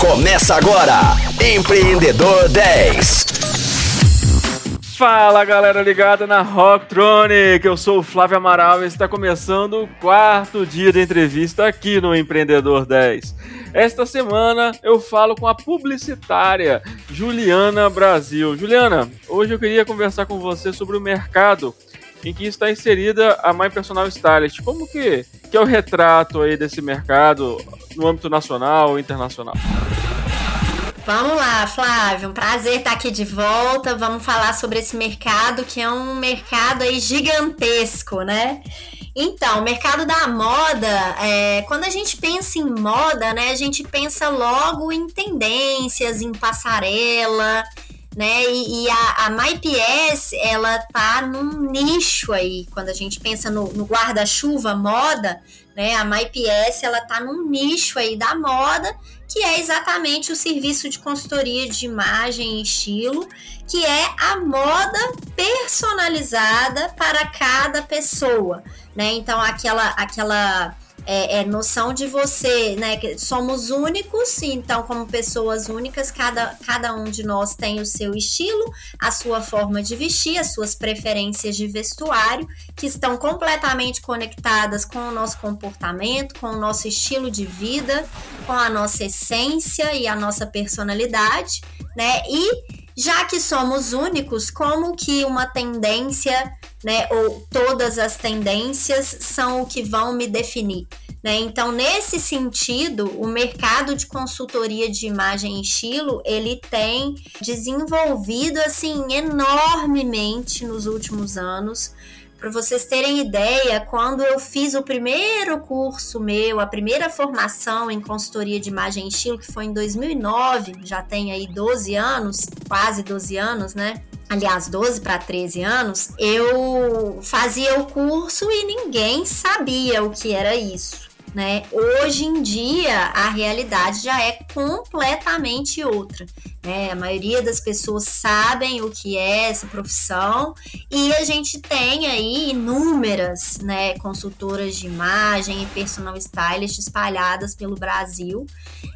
Começa agora, Empreendedor 10. Fala galera ligada na Rocktronic, eu sou o Flávio Amaral e está começando o quarto dia de entrevista aqui no Empreendedor 10. Esta semana eu falo com a publicitária Juliana Brasil. Juliana, hoje eu queria conversar com você sobre o mercado em que está inserida a My Personal Stylist. Como que, que é o retrato aí desse mercado no âmbito nacional ou internacional? Vamos lá, Flávio, um prazer estar aqui de volta. Vamos falar sobre esse mercado que é um mercado aí gigantesco, né? Então, o mercado da moda, é, quando a gente pensa em moda, né, a gente pensa logo em tendências, em passarela, né? E, e a, a MyPS, ela tá num nicho aí, quando a gente pensa no, no guarda-chuva moda, né? A MyPS, ela tá num nicho aí da moda, que é exatamente o serviço de consultoria de imagem e estilo, que é a moda personalizada para cada pessoa, né? Então, aquela aquela é, é, noção de você, né? Que somos únicos, então, como pessoas únicas, cada, cada um de nós tem o seu estilo, a sua forma de vestir, as suas preferências de vestuário, que estão completamente conectadas com o nosso comportamento, com o nosso estilo de vida, com a nossa essência e a nossa personalidade, né? E já que somos únicos, como que uma tendência, né, ou todas as tendências são o que vão me definir? Né? Então, nesse sentido, o mercado de consultoria de imagem e estilo, ele tem desenvolvido assim enormemente nos últimos anos. Para vocês terem ideia, quando eu fiz o primeiro curso meu, a primeira formação em consultoria de imagem e estilo, que foi em 2009, já tem aí 12 anos, quase 12 anos, né? aliás, 12 para 13 anos, eu fazia o curso e ninguém sabia o que era isso né? Hoje em dia a realidade já é completamente outra. Né? A maioria das pessoas sabem o que é essa profissão e a gente tem aí inúmeras né, consultoras de imagem e personal stylist espalhadas pelo Brasil.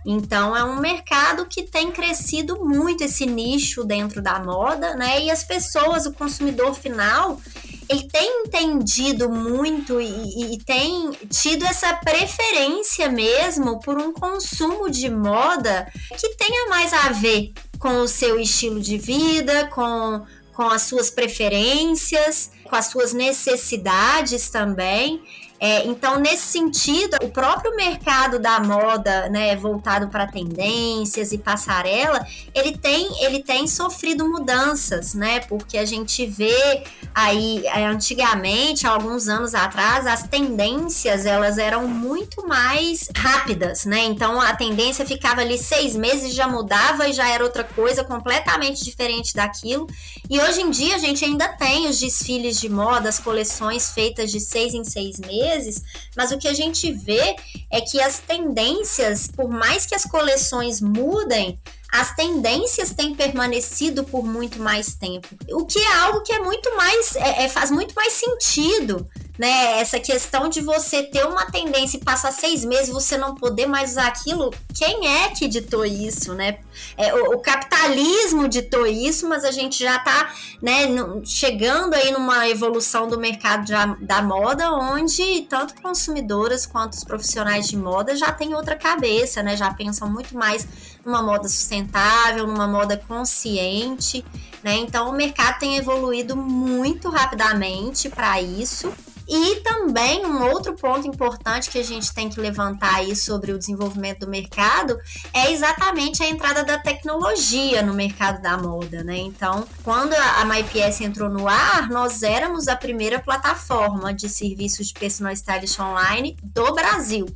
Então é um mercado que tem crescido muito esse nicho dentro da moda, né? E as pessoas, o consumidor final, ele tem entendido muito e, e, tem tido essa preferência mesmo por um consumo de moda que tenha mais a ver com o seu estilo de vida, com, com as suas preferências, com as suas necessidades também. É, então, nesse sentido, o próprio mercado da moda, né, voltado para tendências e passarela, ele tem, ele tem sofrido mudanças, né? Porque a gente vê aí, é, antigamente, alguns anos atrás, as tendências elas eram muito mais rápidas, né? Então, a tendência ficava ali seis meses, já mudava e já era outra coisa completamente diferente daquilo. E hoje em dia a gente ainda tem os desfiles de moda, as coleções feitas de seis em seis meses vezes, mas o que a gente vê é que as tendências, por mais que as coleções mudem, as tendências têm permanecido por muito mais tempo. O que é algo que é muito mais, é, é, faz muito mais sentido né? Essa questão de você ter uma tendência e passar seis meses você não poder mais usar aquilo, quem é que ditou isso, né? É, o, o, capitalismo ditou isso, mas a gente já está né, chegando aí numa evolução do mercado de, da moda, onde tanto consumidoras quanto os profissionais de moda já têm outra cabeça, né? Já pensam muito mais numa moda sustentável, numa moda consciente, né? Então o mercado tem evoluído muito rapidamente para isso. E também um outro ponto importante que a gente tem que levantar aí sobre o desenvolvimento do mercado é exatamente a entrada da tecnologia no mercado da moda, né? Então, quando a MyPS entrou no ar, nós éramos a primeira plataforma de serviços de personal stylist online do Brasil.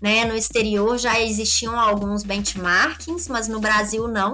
Né? No exterior já existiam alguns benchmarkings, mas no Brasil não.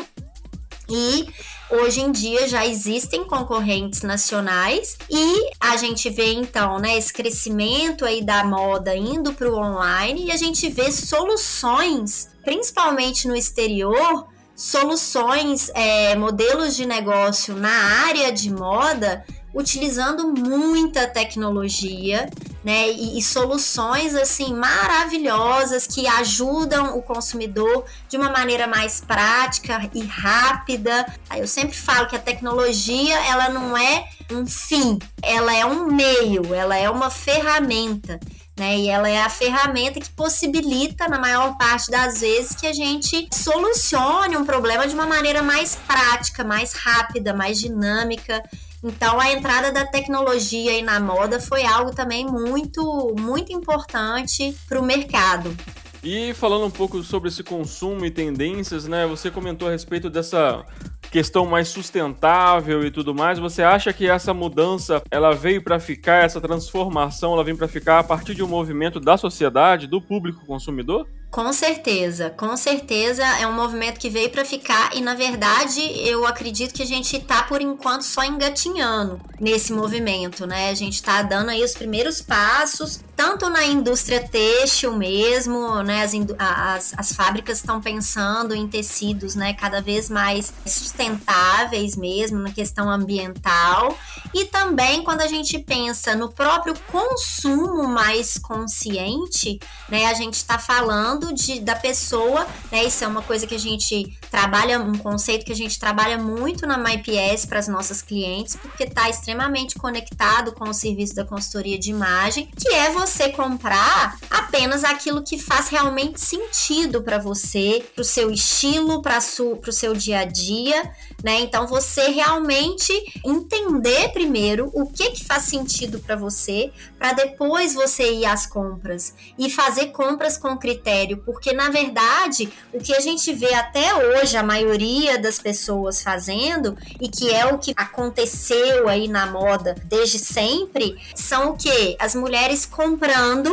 E hoje em dia já existem concorrentes nacionais e a gente vê então, né, esse crescimento aí da moda indo para o online e a gente vê soluções, principalmente no exterior, soluções, é, modelos de negócio na área de moda utilizando muita tecnologia, né? E, e, soluções assim maravilhosas que ajudam o consumidor de uma maneira mais prática e rápida. Eu sempre falo que a tecnologia ela não é um fim, ela é um meio, ela é uma ferramenta. Né? E ela é a ferramenta que possibilita, na maior parte das vezes, que a gente solucione um problema de uma maneira mais prática, mais rápida, mais dinâmica. Então a entrada da tecnologia aí na moda foi algo também muito, muito importante para o mercado. E falando um pouco sobre esse consumo e tendências, né? Você comentou a respeito dessa questão mais sustentável e tudo mais. Você acha que essa mudança ela veio para ficar, essa transformação ela vem para ficar a partir de um movimento da sociedade, do público consumidor? Com certeza, com certeza é um movimento que veio para ficar e na verdade eu acredito que a gente está por enquanto só engatinhando nesse movimento, né? A gente está dando aí os primeiros passos, tanto na indústria têxtil mesmo, né? As, as, as fábricas estão pensando em tecidos, né? Cada vez mais sustentáveis mesmo na questão ambiental e também quando a gente pensa no próprio consumo mais consciente, né? A gente está falando de, da pessoa, né? Isso é uma coisa que a gente trabalha, um conceito que a gente trabalha muito na MyPS para as nossas clientes, porque está extremamente conectado com o serviço da consultoria de imagem, que é você comprar apenas aquilo que faz realmente sentido para você, para o seu estilo, para o seu dia a dia, né? Então você realmente entender primeiro o que que faz sentido para você, para depois você ir às compras e fazer compras com critério, porque na verdade o que a gente vê até hoje a maioria das pessoas fazendo e que é o que aconteceu aí na moda desde sempre são o que as mulheres comprando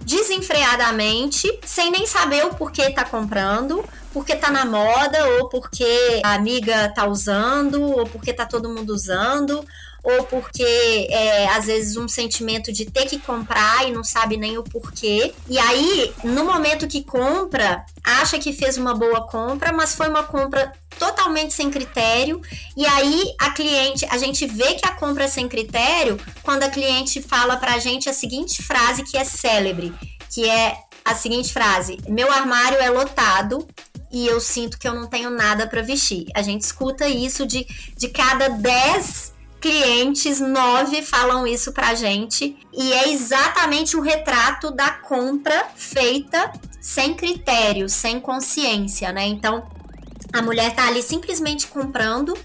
desenfreadamente, sem nem saber o porquê tá comprando, porque tá na moda, ou porque a amiga tá usando, ou porque tá todo mundo usando, ou porque é, às vezes um sentimento de ter que comprar e não sabe nem o porquê. E aí, no momento que compra, acha que fez uma boa compra, mas foi uma compra totalmente sem critério. E aí a cliente, a gente vê que a compra é sem critério quando a cliente fala pra gente a seguinte frase que é célebre, que é a seguinte frase: "Meu armário é lotado, e eu sinto que eu não tenho nada para vestir. A gente escuta isso de, de cada 10 clientes, nove falam isso pra gente. E é exatamente o retrato da compra feita sem critério, sem consciência, né? Então, a mulher tá ali simplesmente comprando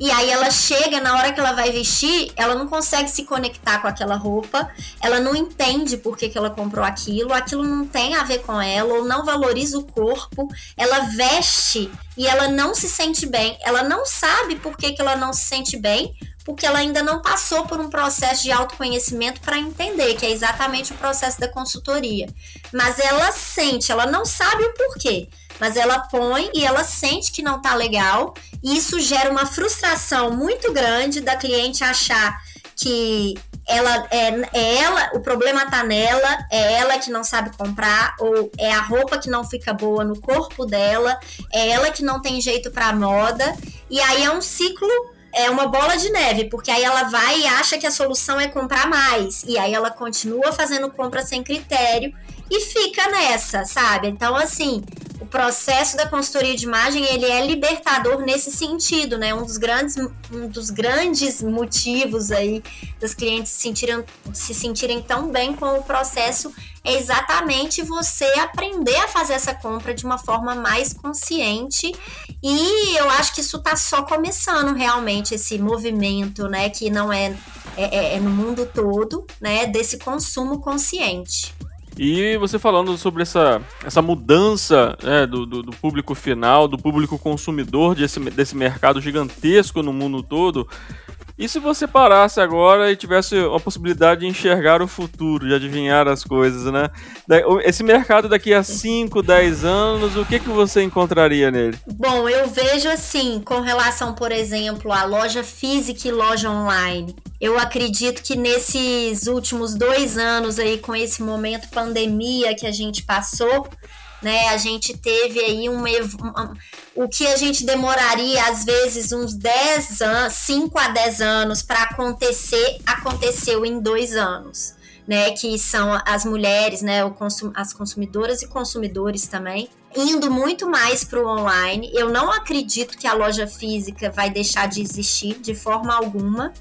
e aí ela chega, na hora que ela vai vestir, ela não consegue se conectar com aquela roupa, ela não entende por que, que ela comprou aquilo, aquilo não tem a ver com ela, ou não valoriza o corpo, ela veste e ela não se sente bem, ela não sabe por que, que ela não se sente bem, porque ela ainda não passou por um processo de autoconhecimento para entender, que é exatamente o processo da consultoria. Mas ela sente, ela não sabe o porquê mas ela põe e ela sente que não tá legal, e isso gera uma frustração muito grande da cliente achar que ela é, é, ela, o problema tá nela, é ela que não sabe comprar, ou é a roupa que não fica boa no corpo dela, é ela que não tem jeito para moda, e aí é um ciclo é uma bola de neve, porque aí ela vai e acha que a solução é comprar mais, e aí ela continua fazendo compra sem critério e fica nessa, sabe? Então, assim, o processo da consultoria de imagem ele é libertador nesse sentido, né? Um dos grandes, um dos grandes motivos aí dos clientes se sentirem, se sentirem tão bem com o processo é exatamente você aprender a fazer essa compra de uma forma mais consciente e eu acho que isso está só começando realmente esse movimento, né? Que não é, é, é no mundo todo, né? Desse consumo consciente. E você falando sobre essa, essa mudança né, do, do, do, público final, do público consumidor desse, desse mercado gigantesco no mundo todo, e se você parasse agora e tivesse a possibilidade de enxergar o futuro, de adivinhar as coisas, né? Esse mercado daqui a 5, 10 anos, o que, que você encontraria nele? Bom, eu vejo assim, com relação, por exemplo, à loja física e loja online. Eu acredito que nesses últimos dois anos aí, com esse momento pandemia que a gente passou, né? A gente teve aí uma, uma, o que a gente demoraria às vezes uns 10 anos, 5 a 10 anos para acontecer, aconteceu em dois anos. né, que são as mulheres, né, consum as consumidoras e consumidores também, indo muito mais para o online. Eu não acredito que a loja física vai deixar de existir de forma alguma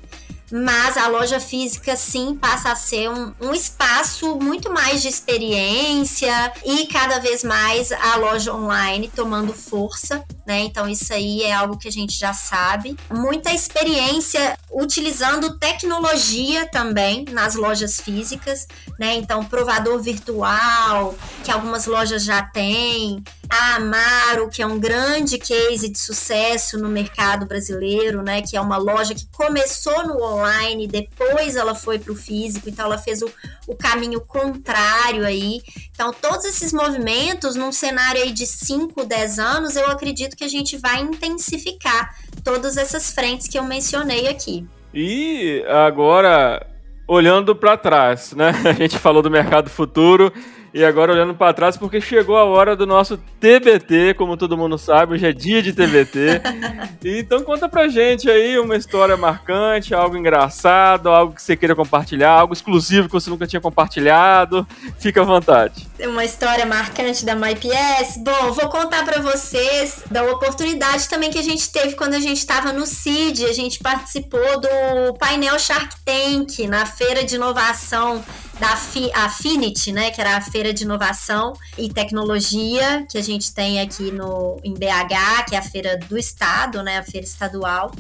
mas a loja física sim passa a ser um, um, espaço muito mais de experiência e cada vez mais a loja online tomando força, né? Então isso aí é algo que a gente já sabe. Muita experiência utilizando tecnologia também nas lojas físicas, né? Então provador virtual, que algumas lojas já têm, a Amaro, que é um grande case de sucesso no mercado brasileiro, né? Que é uma loja que começou no online, depois ela foi para o físico, então ela fez o, o caminho contrário aí. Então, todos esses movimentos, num cenário aí de 5, 10 anos, eu acredito que a gente vai intensificar todas essas frentes que eu mencionei aqui. E agora, olhando para trás, né? A gente falou do mercado futuro e agora olhando para trás, porque chegou a hora do nosso TBT, como todo mundo sabe, hoje é dia de TBT. então conta pra gente aí uma história marcante, algo engraçado, algo que você queira compartilhar, algo exclusivo que você nunca tinha compartilhado. Fica à vontade. Uma história marcante da MyPS. Bom, vou contar para vocês da oportunidade também que a gente teve quando a gente estava no CID. A gente participou do painel Shark Tank na feira de inovação da Affinity, né, que era a feira de inovação e tecnologia que a gente tem aqui no em BH, que é a feira do estado, né, a feira estadual.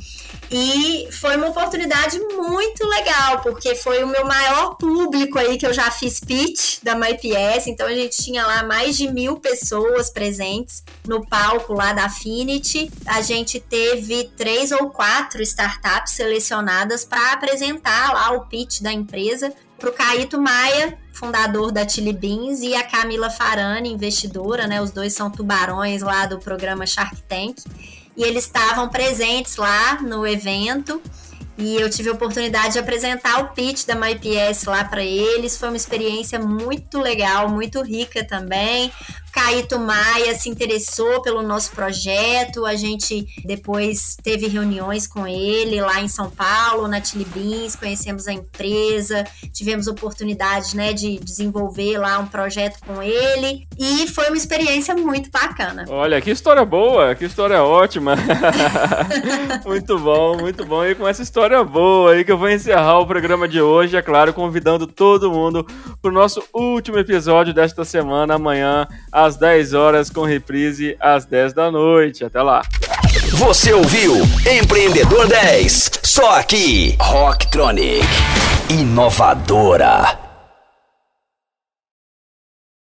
E foi uma oportunidade muito legal, porque foi o meu maior público aí que eu já fiz pitch da MyPS, então a gente tinha lá mais de mil pessoas presentes no palco lá da Affinity. A gente teve três ou quatro startups selecionadas para apresentar lá o pitch da empresa para o Caíto Maia, fundador da Chili Beans, e a Camila Farani, investidora, né? Os dois são tubarões lá do programa Shark Tank. E eles estavam presentes lá no evento. E eu tive a oportunidade de apresentar o pitch da MyPS lá para eles. Foi uma experiência muito legal, muito rica também. Caíto Maia se interessou pelo nosso projeto, a gente depois teve reuniões com ele lá em São Paulo, na Chili Beans, conhecemos a empresa, tivemos oportunidade né, de desenvolver lá um projeto com ele e foi uma experiência muito bacana. Olha, que história boa, que história ótima. muito bom, muito bom. E com essa história boa aí que eu vou encerrar o programa de hoje, é claro, convidando todo mundo para o nosso último episódio desta semana, amanhã, às 10 horas, com reprise às 10 da noite. Até lá. Você ouviu Empreendedor 10, só aqui, Rocktronic, inovadora.